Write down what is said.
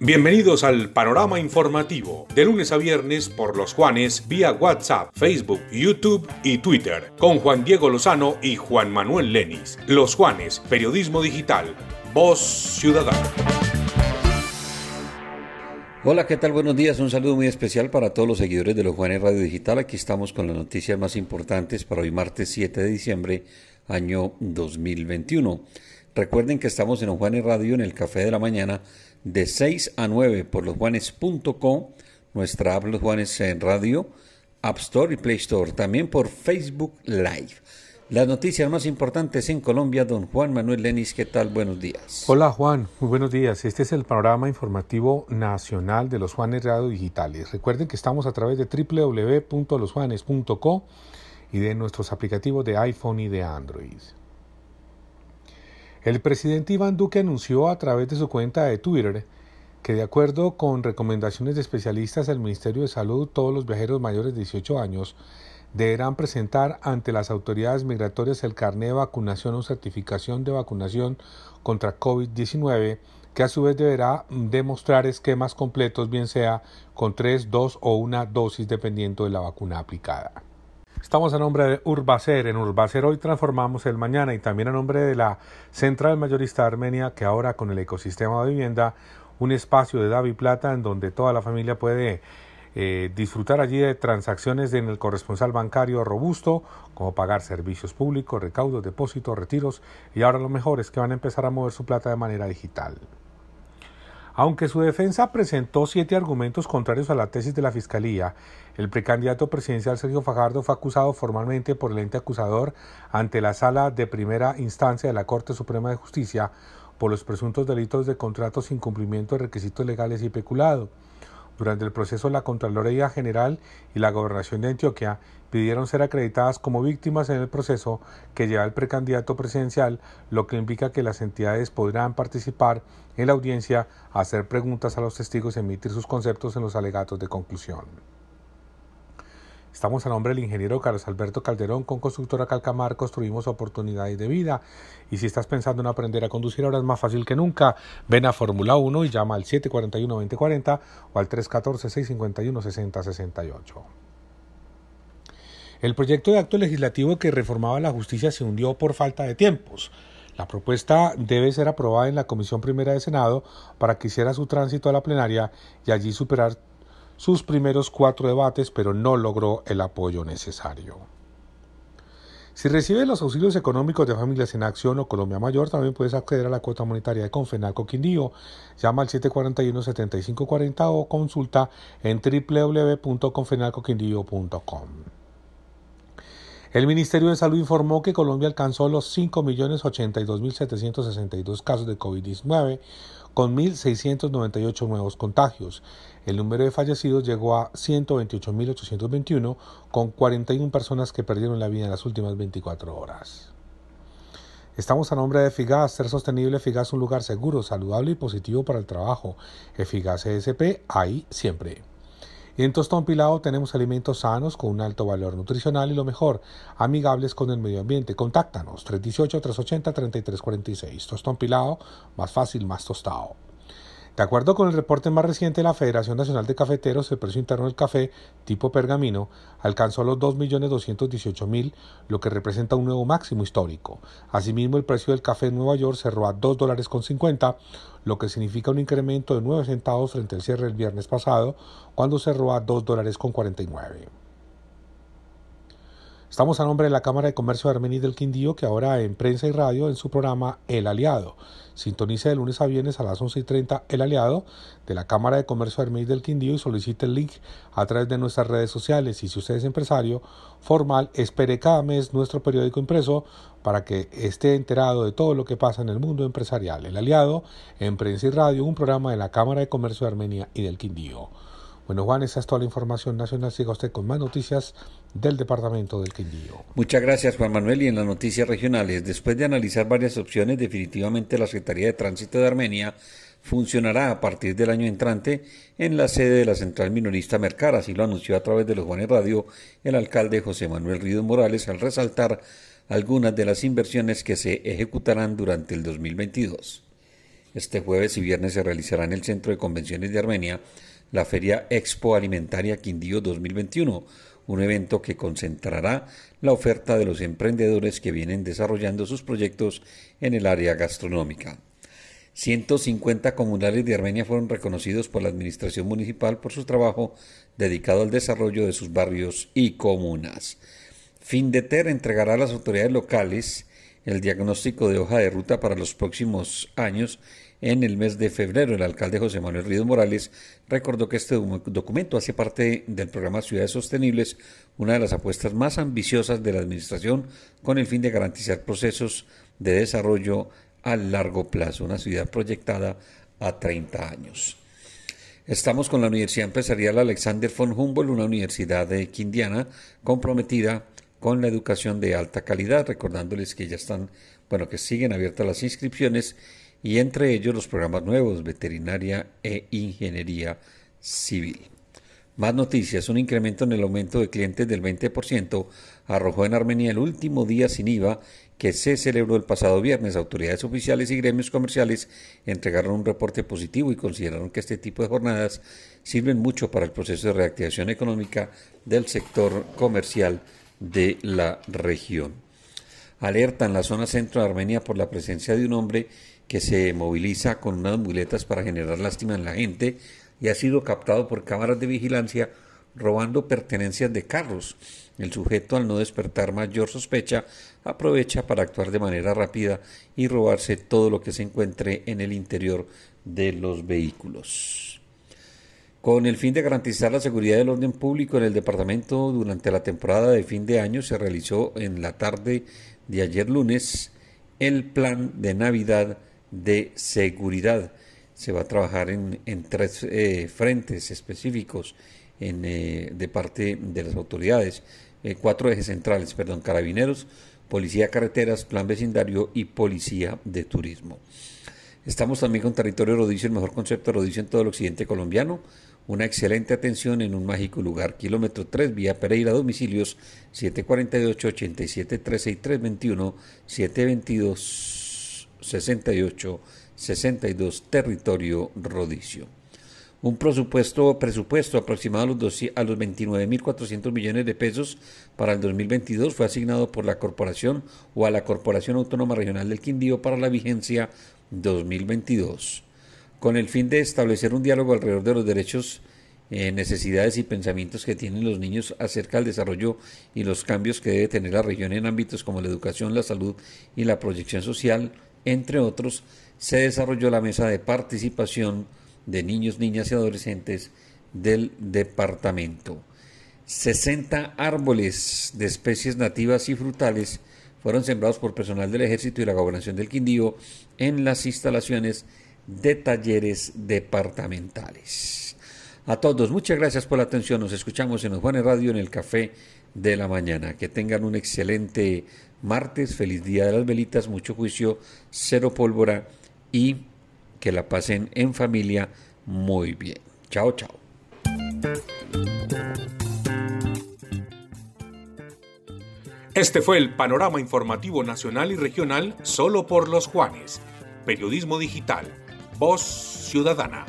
Bienvenidos al panorama informativo, de lunes a viernes por los Juanes vía WhatsApp, Facebook, YouTube y Twitter, con Juan Diego Lozano y Juan Manuel Lenis. Los Juanes, Periodismo Digital, Voz Ciudadana. Hola, ¿qué tal? Buenos días. Un saludo muy especial para todos los seguidores de los Juanes Radio Digital. Aquí estamos con las noticias más importantes para hoy martes 7 de diciembre, año 2021. Recuerden que estamos en los Juanes Radio en el Café de la Mañana de 6 a 9 por losjuanes.com, nuestra app Los Juanes en Radio, App Store y Play Store, también por Facebook Live. Las noticias más importantes en Colombia, don Juan Manuel Lenis, ¿qué tal? Buenos días. Hola Juan, muy buenos días. Este es el panorama informativo nacional de los Juanes Radio Digitales. Recuerden que estamos a través de www.losjuanes.co y de nuestros aplicativos de iPhone y de Android. El presidente Iván Duque anunció a través de su cuenta de Twitter que de acuerdo con recomendaciones de especialistas del Ministerio de Salud, todos los viajeros mayores de 18 años deberán presentar ante las autoridades migratorias el carnet de vacunación o certificación de vacunación contra COVID-19, que a su vez deberá demostrar esquemas completos, bien sea con tres, dos o una dosis dependiendo de la vacuna aplicada. Estamos a nombre de Urbacer. En Urbacer hoy transformamos el mañana y también a nombre de la Central Mayorista Armenia, que ahora con el ecosistema de vivienda, un espacio de Davi Plata en donde toda la familia puede eh, disfrutar allí de transacciones en el corresponsal bancario robusto, como pagar servicios públicos, recaudos, depósitos, retiros y ahora lo mejor es que van a empezar a mover su plata de manera digital. Aunque su defensa presentó siete argumentos contrarios a la tesis de la Fiscalía, el precandidato presidencial Sergio Fajardo fue acusado formalmente por el ente acusador ante la Sala de Primera Instancia de la Corte Suprema de Justicia por los presuntos delitos de contratos sin cumplimiento de requisitos legales y peculado. Durante el proceso, la Contraloría General y la Gobernación de Antioquia pidieron ser acreditadas como víctimas en el proceso que lleva el precandidato presidencial, lo que implica que las entidades podrán participar en la audiencia, hacer preguntas a los testigos y emitir sus conceptos en los alegatos de conclusión. Estamos a nombre del ingeniero Carlos Alberto Calderón con Constructora Calcamar, construimos oportunidades de vida. Y si estás pensando en aprender a conducir ahora es más fácil que nunca, ven a Fórmula 1 y llama al 741-2040 o al 314-651-6068. El proyecto de acto legislativo que reformaba la justicia se hundió por falta de tiempos. La propuesta debe ser aprobada en la Comisión Primera de Senado para que hiciera su tránsito a la plenaria y allí superar sus primeros cuatro debates, pero no logró el apoyo necesario. Si recibes los auxilios económicos de Familias en Acción o Colombia Mayor, también puedes acceder a la cuota monetaria de Confenalco Quindío. Llama al 741-7540 o consulta en www.confenalcoquindío.com. El Ministerio de Salud informó que Colombia alcanzó los 5.082.762 casos de COVID-19, con 1.698 nuevos contagios. El número de fallecidos llegó a 128.821, con 41 personas que perdieron la vida en las últimas 24 horas. Estamos a nombre de Figas, ser sostenible, Figas un lugar seguro, saludable y positivo para el trabajo. Figas ESP, ahí siempre. Y en Tostón Pilado tenemos alimentos sanos con un alto valor nutricional y lo mejor, amigables con el medio ambiente. Contáctanos 318-380-3346. Tostón Pilado, más fácil, más tostado. De acuerdo con el reporte más reciente de la Federación Nacional de Cafeteros, el precio interno del café tipo pergamino alcanzó los 2.218.000, lo que representa un nuevo máximo histórico. Asimismo, el precio del café en Nueva York cerró a 2 dólares con 50, lo que significa un incremento de 9 centavos frente al cierre del viernes pasado, cuando cerró a 2 dólares con 49. Estamos a nombre de la Cámara de Comercio de Armenia del Quindío, que ahora en prensa y radio en su programa El Aliado. Sintonice de lunes a viernes a las 11 y 30 El Aliado de la Cámara de Comercio de Armenia del Quindío y solicite el link a través de nuestras redes sociales. Y si usted es empresario formal, espere cada mes nuestro periódico impreso para que esté enterado de todo lo que pasa en el mundo empresarial. El Aliado en prensa y radio, un programa de la Cámara de Comercio de Armenia y del Quindío. Bueno, Juan, esa es toda la información nacional. Siga usted con más noticias del Departamento del Quindío. Muchas gracias, Juan Manuel. Y en las noticias regionales, después de analizar varias opciones, definitivamente la Secretaría de Tránsito de Armenia funcionará a partir del año entrante en la sede de la Central Minorista Mercar. Así lo anunció a través de los Juanes Radio el alcalde José Manuel Ríos Morales al resaltar algunas de las inversiones que se ejecutarán durante el 2022. Este jueves y viernes se realizará en el Centro de Convenciones de Armenia la Feria Expo Alimentaria Quindío 2021, un evento que concentrará la oferta de los emprendedores que vienen desarrollando sus proyectos en el área gastronómica. 150 comunales de Armenia fueron reconocidos por la Administración Municipal por su trabajo dedicado al desarrollo de sus barrios y comunas. Findeter entregará a las autoridades locales el diagnóstico de hoja de ruta para los próximos años en el mes de febrero. El alcalde José Manuel Ríos Morales recordó que este documento hace parte del programa Ciudades Sostenibles, una de las apuestas más ambiciosas de la Administración con el fin de garantizar procesos de desarrollo a largo plazo, una ciudad proyectada a 30 años. Estamos con la Universidad Empresarial Alexander von Humboldt, una universidad de Quindiana comprometida con la educación de alta calidad, recordándoles que ya están, bueno, que siguen abiertas las inscripciones y entre ellos los programas nuevos, veterinaria e ingeniería civil. Más noticias, un incremento en el aumento de clientes del 20% arrojó en Armenia el último día sin IVA que se celebró el pasado viernes. Autoridades oficiales y gremios comerciales entregaron un reporte positivo y consideraron que este tipo de jornadas sirven mucho para el proceso de reactivación económica del sector comercial de la región. Alerta en la zona centro de Armenia por la presencia de un hombre que se moviliza con unas muletas para generar lástima en la gente y ha sido captado por cámaras de vigilancia robando pertenencias de carros. El sujeto, al no despertar mayor sospecha, aprovecha para actuar de manera rápida y robarse todo lo que se encuentre en el interior de los vehículos. Con el fin de garantizar la seguridad del orden público en el departamento durante la temporada de fin de año, se realizó en la tarde de ayer lunes el plan de Navidad de seguridad. Se va a trabajar en, tres eh, frentes específicos en, eh, de parte de las autoridades. Eh, cuatro ejes centrales, perdón, carabineros, policía de carreteras, plan vecindario y policía de turismo. Estamos también con territorio rodicio, el mejor concepto rodicio en todo el occidente colombiano. Una excelente atención en un mágico lugar. Kilómetro 3, vía Pereira, domicilios 748-8713 y 321 722 68 62 territorio rodicio. Un presupuesto, presupuesto aproximado a los, a los 29.400 millones de pesos para el 2022 fue asignado por la corporación o a la Corporación Autónoma Regional del Quindío para la vigencia 2022, con el fin de establecer un diálogo alrededor de los derechos eh, necesidades y pensamientos que tienen los niños acerca del desarrollo y los cambios que debe tener la región en ámbitos como la educación, la salud y la proyección social, entre otros, se desarrolló la mesa de participación de niños, niñas y adolescentes del departamento. 60 árboles de especies nativas y frutales fueron sembrados por personal del Ejército y la Gobernación del Quindío en las instalaciones de talleres departamentales. A todos, muchas gracias por la atención. Nos escuchamos en los Juanes Radio en el Café de la Mañana. Que tengan un excelente martes, feliz día de las velitas, mucho juicio, cero pólvora y que la pasen en familia muy bien. Chao, chao. Este fue el panorama informativo nacional y regional solo por los Juanes. Periodismo digital. Voz Ciudadana.